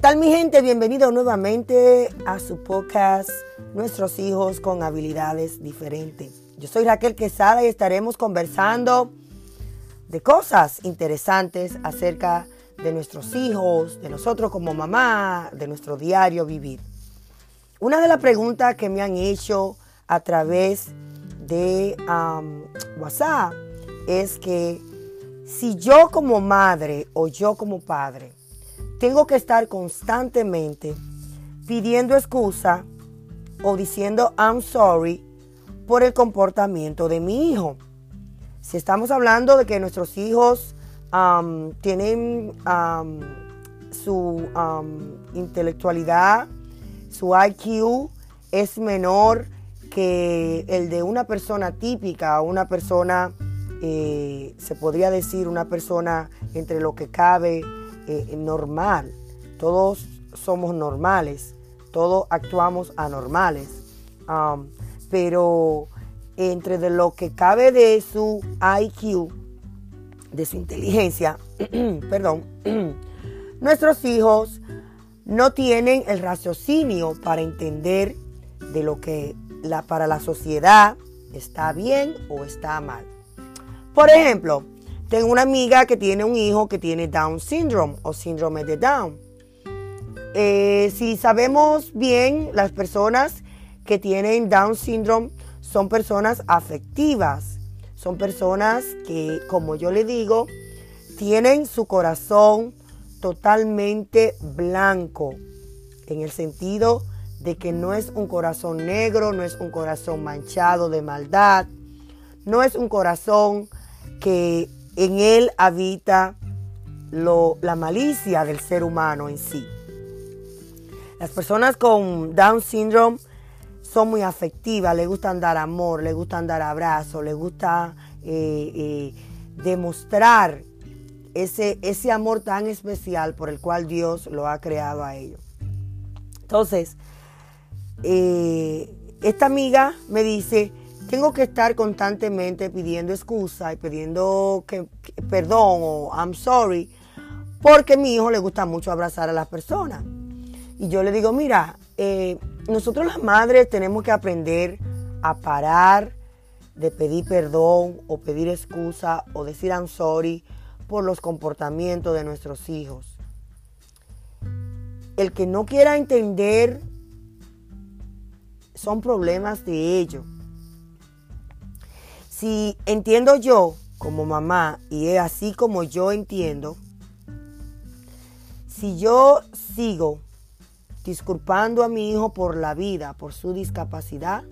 tal mi gente? Bienvenido nuevamente a su podcast Nuestros hijos con habilidades diferentes. Yo soy Raquel Quesada y estaremos conversando de cosas interesantes acerca de nuestros hijos, de nosotros como mamá, de nuestro diario vivir. Una de las preguntas que me han hecho a través de WhatsApp es que si yo como madre o yo como padre tengo que estar constantemente pidiendo excusa o diciendo I'm sorry por el comportamiento de mi hijo. Si estamos hablando de que nuestros hijos tienen su intelectualidad, su IQ es menor que el de una persona típica, una persona, eh, se podría decir, una persona entre lo que cabe eh, normal. Todos somos normales, todos actuamos anormales. Um, pero entre de lo que cabe de su IQ, de su inteligencia, perdón, nuestros hijos no tienen el raciocinio para entender de lo que la, para la sociedad está bien o está mal. Por ejemplo, tengo una amiga que tiene un hijo que tiene Down syndrome o síndrome de Down. Eh, si sabemos bien, las personas que tienen Down syndrome son personas afectivas, son personas que, como yo le digo, tienen su corazón totalmente blanco, en el sentido de que no es un corazón negro, no es un corazón manchado de maldad, no es un corazón que en él habita la malicia del ser humano en sí. Las personas con Down syndrome son muy afectivas, les gusta dar amor, les gusta dar abrazos, les gusta eh, eh, demostrar ese, ese amor tan especial por el cual Dios lo ha creado a ellos. Entonces, eh, esta amiga me dice, tengo que estar constantemente pidiendo excusa y pidiendo perdón o I'm sorry, porque a mi hijo le gusta mucho abrazar a las personas. Y yo le digo, mira, eh, nosotros las madres tenemos que aprender a parar de pedir perdón o pedir excusa o decir I'm sorry por los comportamientos de nuestros hijos. El que no quiera entender son problemas de ellos. Si entiendo yo como mamá, y es así como yo entiendo, si yo sigo disculpando a mi hijo por la vida, por su discapacidad,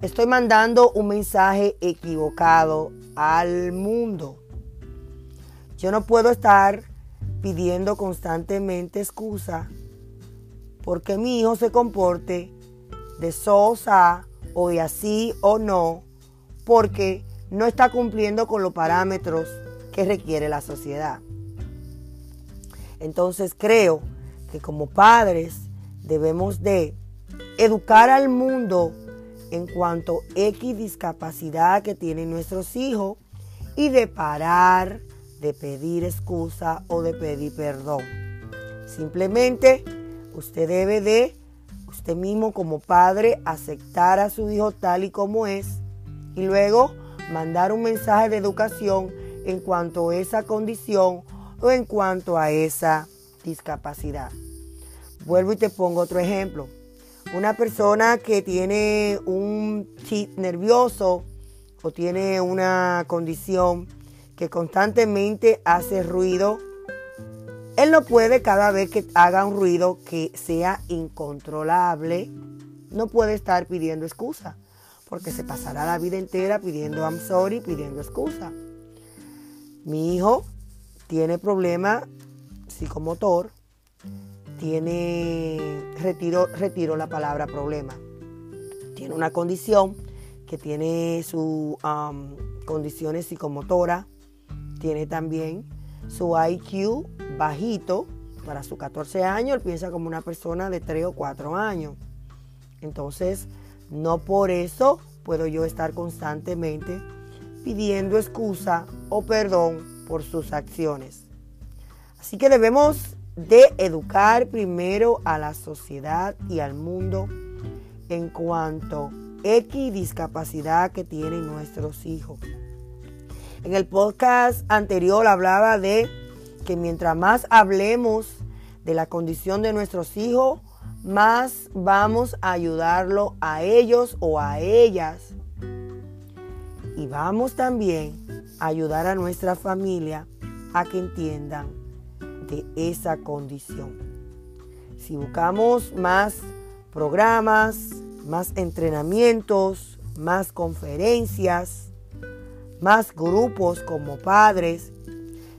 estoy mandando un mensaje equivocado al mundo. Yo no puedo estar pidiendo constantemente excusa porque mi hijo se comporte de sosa o de así o no porque no está cumpliendo con los parámetros que requiere la sociedad. Entonces creo que como padres debemos de educar al mundo en cuanto a X discapacidad que tienen nuestros hijos y de parar de pedir excusa o de pedir perdón. Simplemente usted debe de, usted mismo como padre, aceptar a su hijo tal y como es y luego mandar un mensaje de educación en cuanto a esa condición o en cuanto a esa discapacidad. Vuelvo y te pongo otro ejemplo. Una persona que tiene un chip nervioso o tiene una condición que constantemente hace ruido, él no puede cada vez que haga un ruido que sea incontrolable, no puede estar pidiendo excusa porque se pasará la vida entera pidiendo I'm sorry, pidiendo excusa. Mi hijo tiene problema psicomotor, tiene, retiro, retiro la palabra problema, tiene una condición que tiene sus um, condiciones psicomotoras, tiene también su IQ bajito, para sus 14 años, él piensa como una persona de 3 o 4 años. Entonces, no por eso puedo yo estar constantemente pidiendo excusa o perdón por sus acciones. Así que debemos de educar primero a la sociedad y al mundo en cuanto X discapacidad que tienen nuestros hijos. En el podcast anterior hablaba de que mientras más hablemos de la condición de nuestros hijos, más vamos a ayudarlo a ellos o a ellas. Y vamos también a ayudar a nuestra familia a que entiendan de esa condición. Si buscamos más programas, más entrenamientos, más conferencias, más grupos como padres,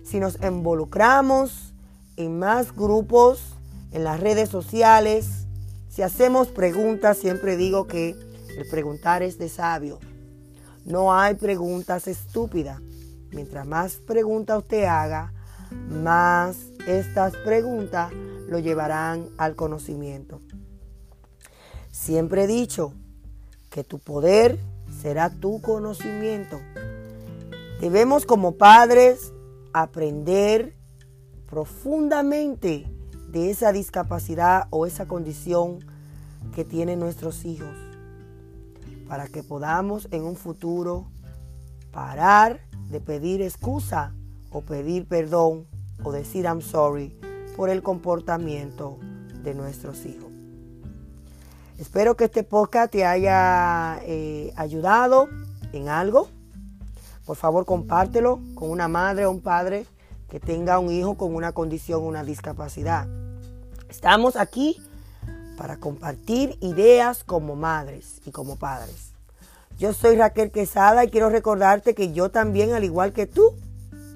si nos involucramos en más grupos en las redes sociales, si hacemos preguntas, siempre digo que el preguntar es de sabio. No hay preguntas estúpidas. Mientras más preguntas usted haga, más estas preguntas lo llevarán al conocimiento. Siempre he dicho que tu poder será tu conocimiento. Debemos como padres aprender profundamente de esa discapacidad o esa condición que tienen nuestros hijos para que podamos en un futuro parar de pedir excusa o pedir perdón o decir I'm sorry por el comportamiento de nuestros hijos. Espero que este podcast te haya eh, ayudado en algo. Por favor, compártelo con una madre o un padre que tenga un hijo con una condición, una discapacidad. Estamos aquí para compartir ideas como madres y como padres. Yo soy Raquel Quesada y quiero recordarte que yo también, al igual que tú,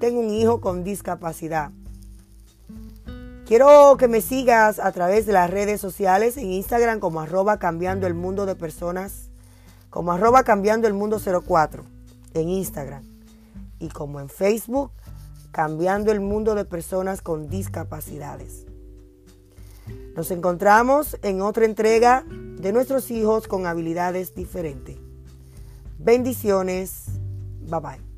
tengo un hijo con discapacidad. Quiero que me sigas a través de las redes sociales en Instagram como arroba cambiando el mundo de personas, como arroba cambiando el mundo 04 en Instagram y como en Facebook cambiando el mundo de personas con discapacidades. Nos encontramos en otra entrega de nuestros hijos con habilidades diferentes. Bendiciones. Bye bye.